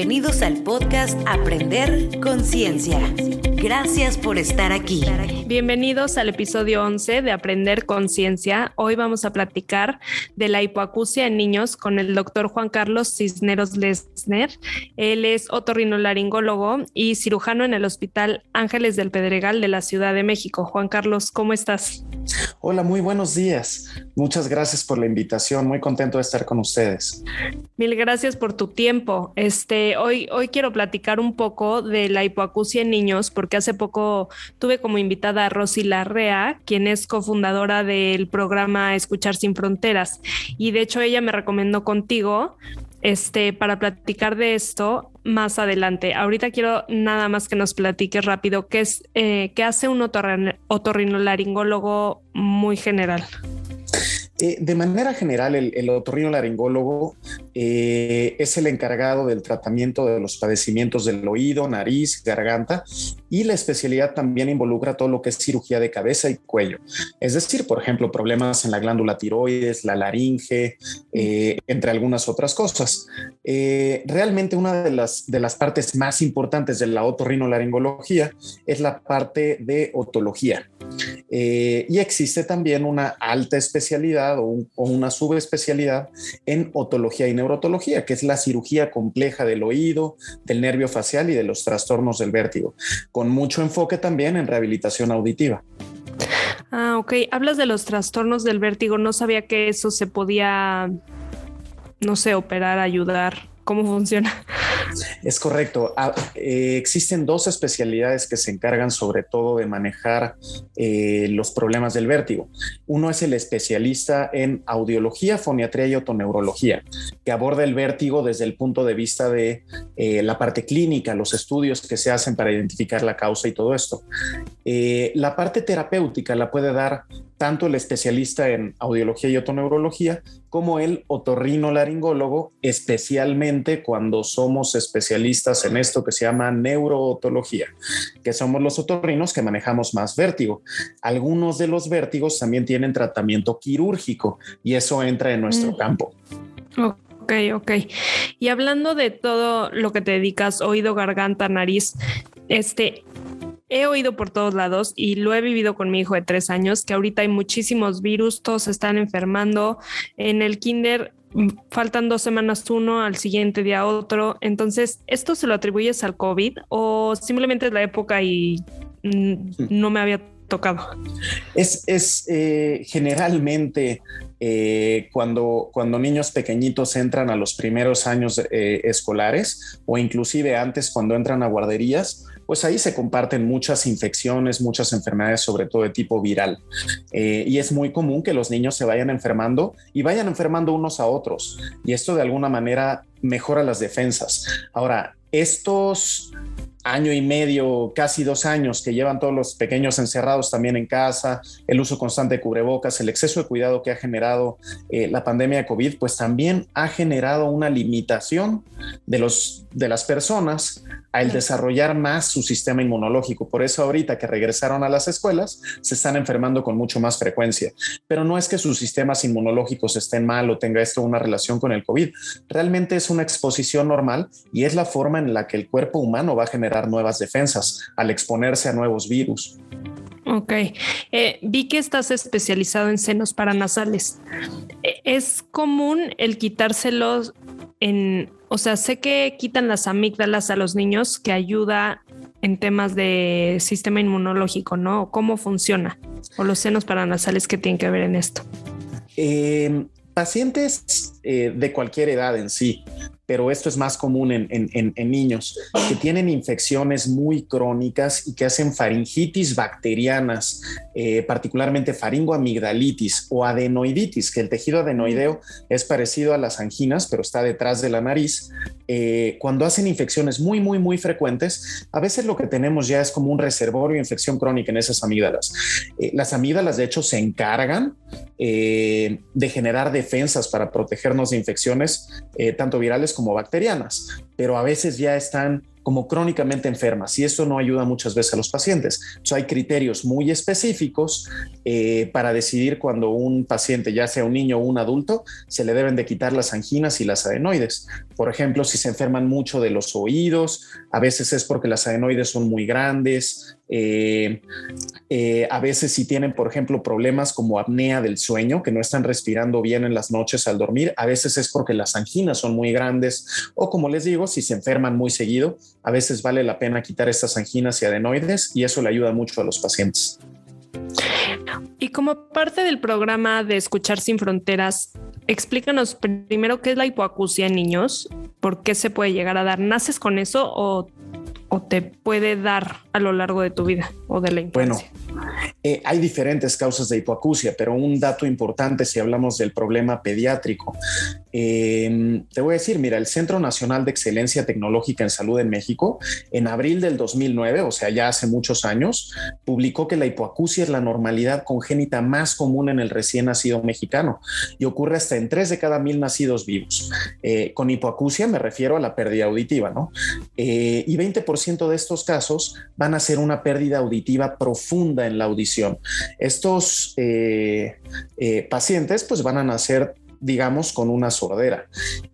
Bienvenidos al podcast Aprender Conciencia. Gracias por estar aquí. Bienvenidos al episodio 11 de Aprender Conciencia. Hoy vamos a platicar de la hipoacusia en niños con el doctor Juan Carlos Cisneros Lesner. Él es otorrinolaringólogo y cirujano en el Hospital Ángeles del Pedregal de la Ciudad de México. Juan Carlos, ¿cómo estás? Hola, muy buenos días. Muchas gracias por la invitación. Muy contento de estar con ustedes. Mil gracias por tu tiempo. Este, hoy, hoy quiero platicar un poco de la hipoacusia en niños, porque hace poco tuve como invitada a Rosy Larrea, quien es cofundadora del programa Escuchar sin Fronteras. Y de hecho, ella me recomendó contigo este, para platicar de esto más adelante. Ahorita quiero nada más que nos platiques rápido qué es, eh, qué hace un otorrinolaringólogo muy general. Eh, de manera general, el, el otorrinolaringólogo eh, es el encargado del tratamiento de los padecimientos del oído, nariz, garganta y la especialidad también involucra todo lo que es cirugía de cabeza y cuello. Es decir, por ejemplo, problemas en la glándula tiroides, la laringe, eh, entre algunas otras cosas. realmente una de las, de las partes más importantes de la otorrinolaringología es la parte de otología. y existe también una alta especialidad o, una subespecialidad en otología y neurotología, que es la cirugía compleja del oído, del nervio facial y de los trastornos del vértigo, con mucho enfoque también en rehabilitación auditiva. Ah, ok. Hablas de los trastornos del vértigo. No sabía que eso se podía, no sé, operar, ayudar. ¿Cómo funciona? Es correcto. Ah, eh, existen dos especialidades que se encargan sobre todo de manejar eh, los problemas del vértigo. Uno es el especialista en audiología, foniatría y otoneurología, que aborda el vértigo desde el punto de vista de eh, la parte clínica, los estudios que se hacen para identificar la causa y todo esto. la parte terapéutica la puede dar tanto el especialista en audiología y otoneurología como el otorrinolaringólogo, especialmente cuando somos especialistas en esto que se llama neurootología, que somos los otorrinos que manejamos más vértigo. Algunos de los vértigos también tienen tratamiento quirúrgico y eso entra en nuestro mm. campo. Ok, ok. Y hablando de todo lo que te dedicas, oído, garganta, nariz, este, he oído por todos lados y lo he vivido con mi hijo de tres años, que ahorita hay muchísimos virus, todos se están enfermando. En el kinder mm, faltan dos semanas uno, al siguiente día otro. Entonces, ¿esto se lo atribuyes al COVID o simplemente es la época y mm, no me había tocado? Es, es eh, generalmente eh, cuando, cuando niños pequeñitos entran a los primeros años eh, escolares o inclusive antes cuando entran a guarderías, pues ahí se comparten muchas infecciones, muchas enfermedades, sobre todo de tipo viral. y es muy común que los niños se vayan enfermando y vayan enfermando unos a otros. Y esto de alguna manera mejora las defensas. Ahora, estos año y medio, casi dos años que llevan todos los pequeños encerrados también en casa, el uso constante de cubrebocas, el exceso de cuidado que ha generado eh, la pandemia de COVID, pues también ha generado una limitación de, los, de las personas al desarrollar más su sistema inmunológico. Por eso ahorita que regresaron a las escuelas, se están enfermando con mucho más frecuencia. Pero no es que sus sistemas inmunológicos estén mal o tenga esto una relación con el COVID. Realmente es una exposición normal y es la forma en la que el cuerpo humano va a generar nuevas defensas al exponerse a nuevos virus. Ok, eh, vi que estás especializado en senos paranasales. Eh, ¿Es común el quitárselos en, o sea, sé que quitan las amígdalas a los niños que ayuda en temas de sistema inmunológico, ¿no? ¿Cómo funciona? O los senos paranasales que tienen que ver en esto. Eh, pacientes de cualquier edad en sí pero esto es más común en, niños que tienen infecciones muy crónicas y que hacen faringitis bacterianas, eh, particularmente faringoamigdalitis o adenoiditis, que el tejido adenoideo es parecido a las anginas, pero está detrás de la nariz. Eh, cuando hacen infecciones muy, muy, muy frecuentes, a veces lo que tenemos ya es como un reservorio de infección crónica en esas amígdalas. Eh, las amígdalas, de hecho, se encargan de generar defensas para protegernos de infecciones, tanto virales como como bacterianas, pero a veces ya están como crónicamente enfermas y eso no ayuda muchas veces a los pacientes. Hay criterios muy específicos eh, para decidir cuando un paciente, ya sea un niño o un adulto, se le deben de quitar las anginas y las adenoides. Por ejemplo, si se enferman mucho de los oídos, a veces es porque las adenoides son muy grandes, eh, eh, a veces si tienen, por ejemplo, problemas como apnea del sueño, que no están respirando bien en las noches al dormir, a veces es porque las anginas son muy grandes o como les digo, si se enferman muy seguido, a veces vale la pena quitar estas anginas y adenoides y eso le ayuda mucho a los pacientes. Y como parte del programa de Escuchar sin Fronteras, explícanos primero qué es la hipoacusia en niños, por qué se puede llegar a dar. ¿Naces con eso o o te puede dar a lo largo de tu vida o de la infancia? Bueno, eh, hay diferentes causas de hipoacusia, pero un dato importante si hablamos del problema pediátrico. Em, te voy a decir, mira, el Centro Nacional de Excelencia Tecnológica en Salud en México, en abril del 2009, o sea, ya hace muchos años, publicó que la hipoacusia es la normalidad congénita más común en el recién nacido mexicano y ocurre hasta en tres de cada mil nacidos vivos. Eh, con hipoacusia me refiero a la pérdida auditiva, ¿no? Eh, y 20% de estos casos van a ser una pérdida auditiva profunda en la audición. Estos eh, pacientes pues van a nacer digamos, con una sordera.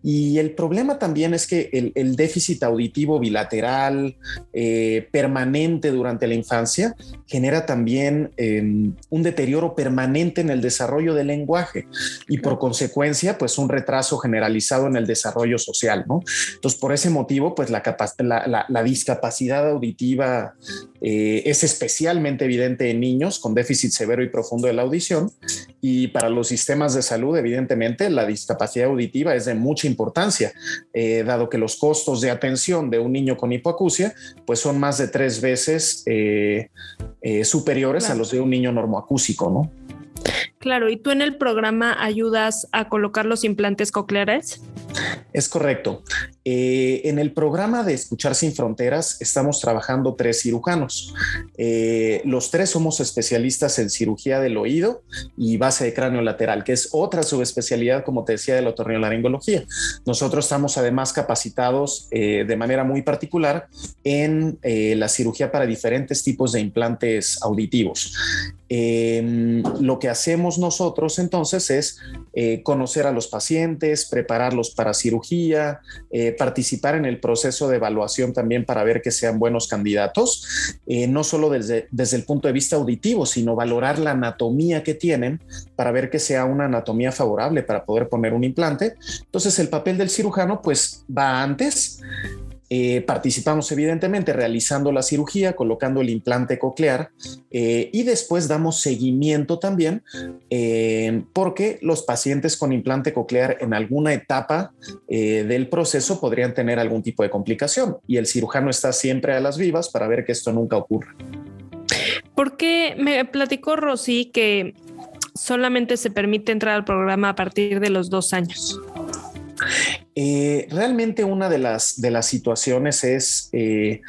Y el problema también es que el, déficit auditivo bilateral eh, permanente durante la infancia genera también em, un deterioro permanente en el desarrollo del lenguaje y por consecuencia, pues un retraso generalizado en el desarrollo social, ¿no? Entonces, por ese motivo, pues la, la, discapacidad auditiva eh, es especialmente evidente en niños con déficit severo y profundo de la audición y para los sistemas de salud, evidentemente, la discapacidad auditiva es de mucha importancia, eh, dado que los costos de atención de un niño con hipoacusia pues son más de tres veces eh, eh, superiores a los de un niño normoacúsico, ¿no? Claro, ¿y tú en el programa ayudas a colocar los implantes cocleares? Es correcto. Eh, en el programa de Escuchar sin Fronteras estamos trabajando tres cirujanos. Eh, los tres somos especialistas en cirugía del oído y base de cráneo lateral, que es otra subespecialidad, como te decía, de la otorrinolaringología. Nosotros estamos además capacitados eh, de manera muy particular en la cirugía para diferentes tipos de implantes auditivos. Em, lo que hacemos nosotros entonces es conocer a los pacientes, prepararlos para cirugía, eh, participar en el proceso de evaluación también para ver que sean buenos candidatos, eh, no solo desde, desde el punto de vista auditivo, sino valorar la anatomía que tienen para ver que sea una anatomía favorable para poder poner un implante. Entonces el papel del cirujano pues va antes eh, participamos evidentemente realizando la cirugía, colocando el implante coclear eh, y después damos seguimiento también eh, porque los pacientes con implante coclear en alguna etapa del proceso podrían tener algún tipo de complicación y el cirujano está siempre a las vivas para ver que esto nunca ocurra. Porque me platicó Rosy que solamente se permite entrar al programa a partir de los dos años. Eh, realmente una de las, de las situaciones es eh,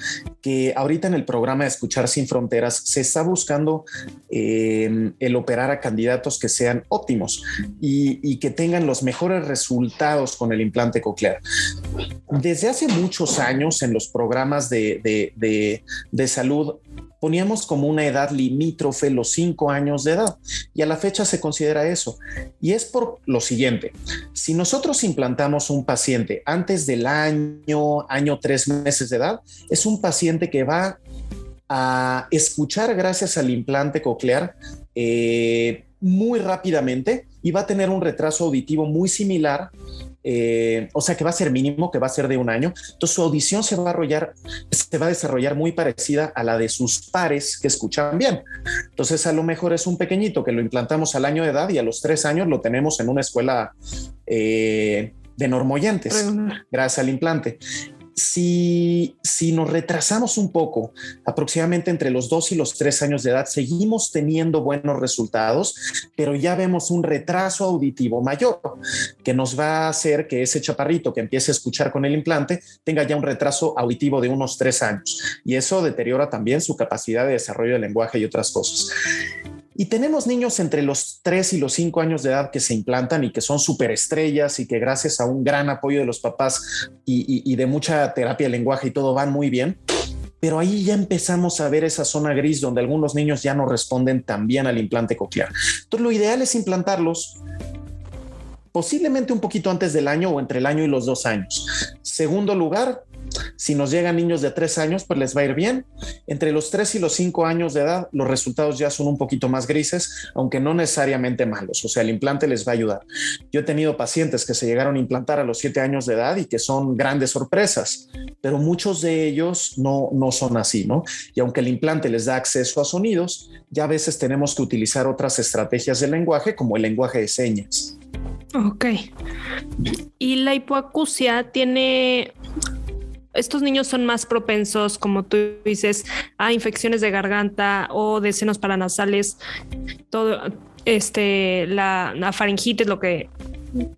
que ahorita en el programa de Escuchar sin Fronteras se está buscando eh, el operar a candidatos que sean óptimos y, que tengan los mejores resultados con el implante coclear. Desde hace muchos años en los programas de, de salud poníamos como una edad limítrofe los cinco años de edad y a la fecha se considera eso. Y es por lo siguiente, si nosotros implantamos un paciente antes del año, año tres meses de edad, es un paciente que va a escuchar gracias al implante coclear eh, muy rápidamente y va a tener un retraso auditivo muy similar eh, o sea que va a ser mínimo, que va a ser de un año. Entonces su audición se va a, desarrollar, se va a desarrollar muy parecida a la de sus pares que escuchan bien. Entonces a lo mejor es un pequeñito que lo implantamos al año de edad y a los tres años lo tenemos en una escuela eh, de normoyentes, gracias al implante. Si, si nos retrasamos un poco, aproximadamente entre los dos y los tres años de edad, seguimos teniendo buenos resultados, pero ya vemos un retraso auditivo mayor que nos va a hacer que ese chaparrito que empiece a escuchar con el implante tenga ya un retraso auditivo de unos tres años. Y eso deteriora también su capacidad de desarrollo del lenguaje y otras cosas. Y tenemos niños entre los 3 y los 5 años de edad que se implantan y que son superestrellas y que gracias a un gran apoyo de los papás y, de mucha terapia de lenguaje y todo van muy bien. Pero ahí ya empezamos a ver esa zona gris donde algunos niños ya no responden tan bien al implante coclear. Entonces lo ideal es implantarlos posiblemente un poquito antes del año o entre el año y los dos años. Segundo lugar, si nos llegan niños de tres años, pues les va a ir bien. Entre los tres y los cinco años de edad, los resultados ya son un poquito más grises, aunque no necesariamente malos. O sea, el implante les va a ayudar. Yo he tenido pacientes que se llegaron a implantar a los siete años de edad y que son grandes sorpresas, pero muchos de ellos no, no son así, ¿no? Y aunque el implante les da acceso a sonidos, ya a veces tenemos que utilizar otras estrategias de lenguaje, como el lenguaje de señas. Ok. ¿Y la hipoacusia tiene estos niños son más propensos, como tú dices, a infecciones de garganta o de senos paranasales, todo este, la, la faringitis, lo que,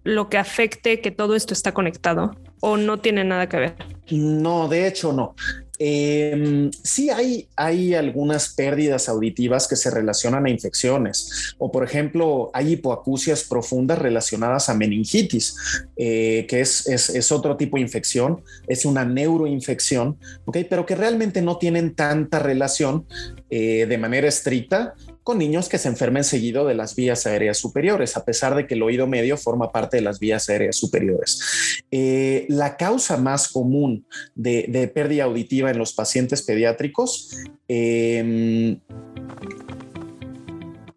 lo que afecte que todo esto está conectado o no tiene nada que ver. No, de hecho no. Eh, sí hay, hay algunas pérdidas auditivas que se relacionan a infecciones o por ejemplo hay hipoacusias profundas relacionadas a meningitis, eh, que es, es, otro tipo de infección, es una neuroinfección, ¿okay? pero que realmente no tienen tanta relación eh, de manera estricta con niños que se enfermen seguido de las vías aéreas superiores, a pesar de que el oído medio forma parte de las vías aéreas superiores. Eh, la causa más común de, pérdida auditiva en los pacientes pediátricos em,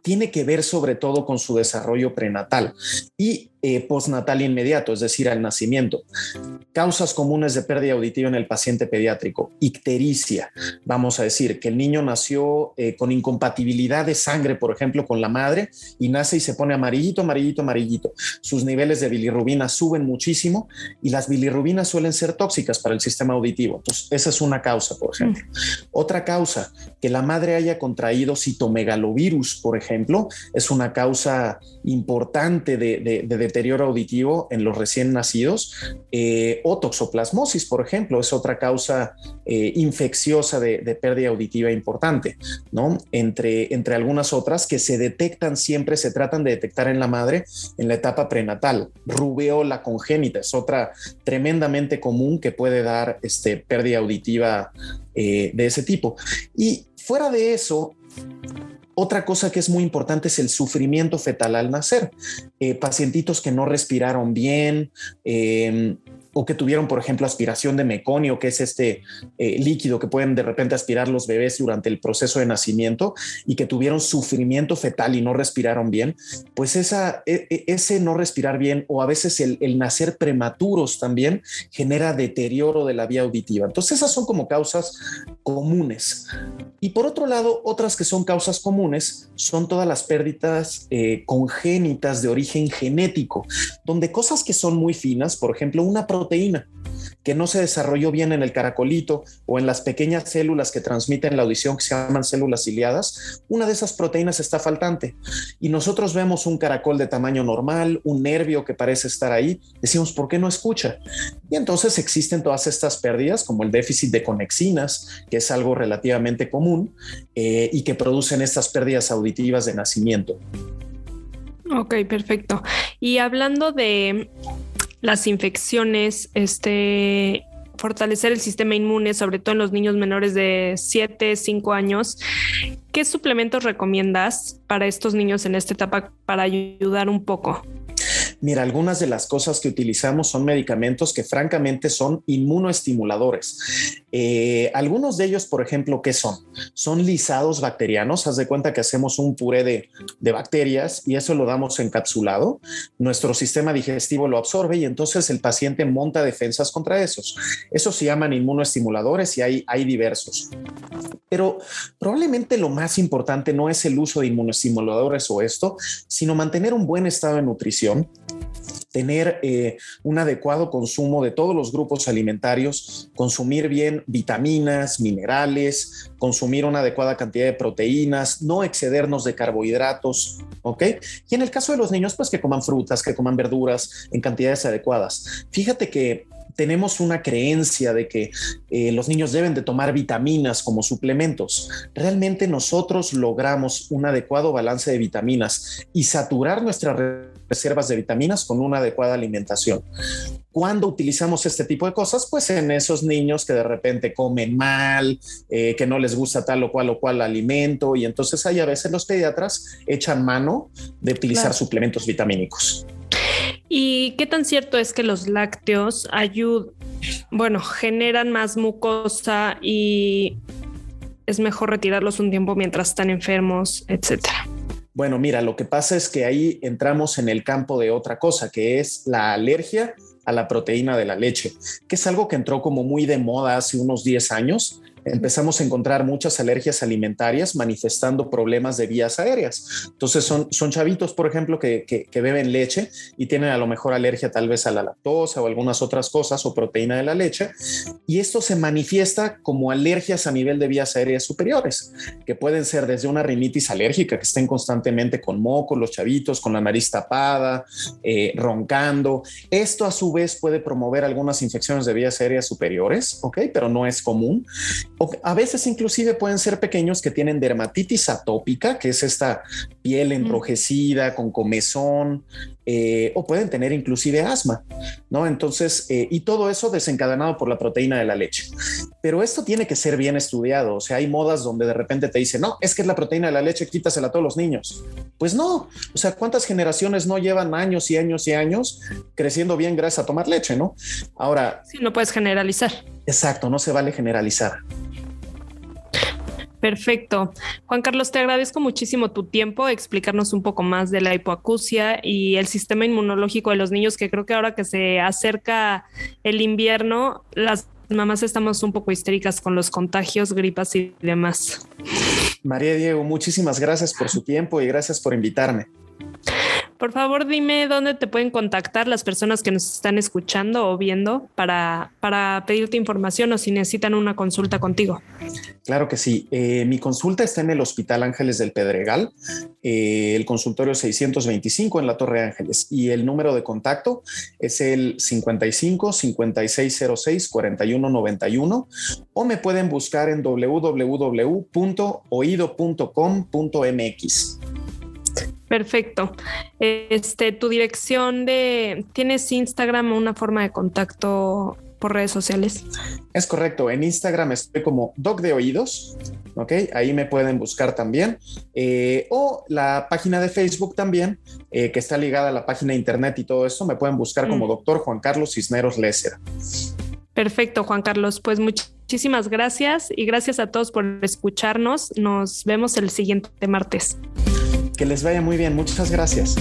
tiene que ver sobre todo con su desarrollo prenatal y eh, postnatal inmediato, es decir, al nacimiento. Causas comunes de pérdida auditiva en el paciente pediátrico, ictericia, vamos a decir, que el niño nació eh, con incompatibilidad de sangre, por ejemplo, con la madre y nace y se pone amarillito, amarillito, amarillito. Sus niveles de bilirrubina suben muchísimo y las bilirrubinas suelen ser tóxicas para el sistema auditivo. Entonces, esa es una causa, por ejemplo. Mm. Otra causa, que la madre haya contraído citomegalovirus, por ejemplo, es una causa importante de, de, de deterioro auditivo en los recién nacidos eh, o toxoplasmosis, por ejemplo, es otra causa eh, infecciosa de, pérdida auditiva importante, ¿no? Entre, entre algunas otras que se detectan siempre, se tratan de detectar en la madre en la etapa prenatal. Rubeola congénita es otra tremendamente común que puede dar este, pérdida auditiva eh, de ese tipo. Y fuera de eso, otra cosa que es muy importante es el sufrimiento fetal al nacer. Eh, pacientitos que no respiraron bien, eh, o que tuvieron, por ejemplo, aspiración de meconio, que es este eh, líquido que pueden de repente aspirar los bebés durante el proceso de nacimiento y que tuvieron sufrimiento fetal y no respiraron bien, pues esa, e, e, ese no respirar bien o a veces el, el, nacer prematuros también genera deterioro de la vía auditiva. Entonces esas son como causas comunes. Y por otro lado, otras que son causas comunes son todas las pérdidas eh, congénitas de origen genético, donde cosas que son muy finas, por ejemplo, una que no se desarrolló bien en el caracolito o en las pequeñas células que transmiten la audición que se llaman células ciliadas, una de esas proteínas está faltante. Y nosotros vemos un caracol de tamaño normal, un nervio que parece estar ahí, decimos, ¿por qué no escucha? Y entonces existen todas estas pérdidas, como el déficit de conexinas, que es algo relativamente común eh, y que producen estas pérdidas auditivas de nacimiento. Ok, perfecto. Y hablando de las infecciones, este, fortalecer el sistema inmune, sobre todo en los niños menores de 7, 5 años. ¿Qué suplementos recomiendas para estos niños en esta etapa para ayudar un poco? Mira, algunas de las cosas que utilizamos son medicamentos que francamente son inmunoestimuladores. Eh, algunos de ellos, por ejemplo, ¿qué son? Son lisados bacterianos. Haz de cuenta que hacemos un puré de, de bacterias y eso lo damos encapsulado. Nuestro sistema digestivo lo absorbe y entonces el paciente monta defensas contra esos. Esos se llaman inmunoestimuladores y hay, hay diversos. Pero probablemente lo más importante no es el uso de inmunoestimuladores o esto, sino mantener un buen estado de nutrición tener eh, un adecuado consumo de todos los grupos alimentarios, consumir bien vitaminas, minerales, consumir una adecuada cantidad de proteínas, no excedernos de carbohidratos, ¿ok? Y en el caso de los niños, pues que coman frutas, que coman verduras en cantidades adecuadas. Fíjate que tenemos una creencia de que eh, los niños deben de tomar vitaminas como suplementos. Realmente nosotros logramos un adecuado balance de vitaminas y saturar nuestras reservas de vitaminas con una adecuada alimentación. ¿Cuándo utilizamos este tipo de cosas? Pues en esos niños que de repente comen mal, eh, que no les gusta tal o cual o cual alimento y entonces ahí a veces los pediatras echan mano de utilizar suplementos vitamínicos. ¿Y qué tan cierto es que los lácteos ayudan, bueno, generan más mucosa y es mejor retirarlos un tiempo mientras están enfermos, etcétera? Bueno, mira, lo que pasa es que ahí entramos en el campo de otra cosa, que es la alergia a la proteína de la leche, que es algo que entró como muy de moda hace unos 10 años empezamos a encontrar muchas alergias alimentarias manifestando problemas de vías aéreas. Entonces son, son chavitos, por ejemplo, que, que, beben leche y tienen a lo mejor alergia tal vez a la lactosa o algunas otras cosas o proteína de la leche. Y esto se manifiesta como alergias a nivel de vías aéreas superiores, que pueden ser desde una rinitis alérgica, que estén constantemente con moco, los chavitos, con la nariz tapada, eh, roncando. Esto a su vez puede promover algunas infecciones de vías aéreas superiores, ¿ok? Pero no es común a veces inclusive pueden ser pequeños que tienen dermatitis atópica, que es esta piel enrojecida con comezón, eh, o pueden tener inclusive asma, ¿no? Entonces, eh, y todo eso desencadenado por la proteína de la leche. Pero esto tiene que ser bien estudiado. O sea, hay modas donde de repente te dicen, no, es que es la proteína de la leche, quítasela a todos los niños. Pues no. O sea, ¿cuántas generaciones no llevan años y años y años creciendo bien gracias a tomar leche, no? Ahora. Sí, no puedes generalizar. Exacto, no se vale generalizar. Perfecto. Juan Carlos, te agradezco muchísimo tu tiempo, explicarnos un poco más de la hipoacusia y el sistema inmunológico de los niños, que creo que ahora que se acerca el invierno, las mamás estamos un poco histéricas con los contagios, gripas y demás. María Diego, muchísimas gracias por su tiempo y gracias por invitarme. Por favor, dime dónde te pueden contactar las personas que nos están escuchando o viendo para, para pedirte información o si necesitan una consulta contigo. Claro que sí. Eh, mi consulta está en el Hospital Ángeles del Pedregal, eh, el consultorio 625 en la Torre Ángeles y el número de contacto es el 55 5606 4191 o me pueden buscar en www.oído.com.mx. Perfecto. Este, tu dirección de, ¿tienes Instagram o una forma de contacto por redes sociales? Es correcto. En Instagram estoy como Doc de Oídos. Ok, ahí me pueden buscar también. Eh, o la página de Facebook también, eh, que está ligada a la página de internet y todo eso, me pueden buscar como mm. Doctor Juan Carlos Cisneros Lesser. Perfecto, Juan Carlos. Pues muchísimas gracias y gracias a todos por escucharnos. Nos vemos el siguiente martes. Que les vaya muy bien. Muchas gracias.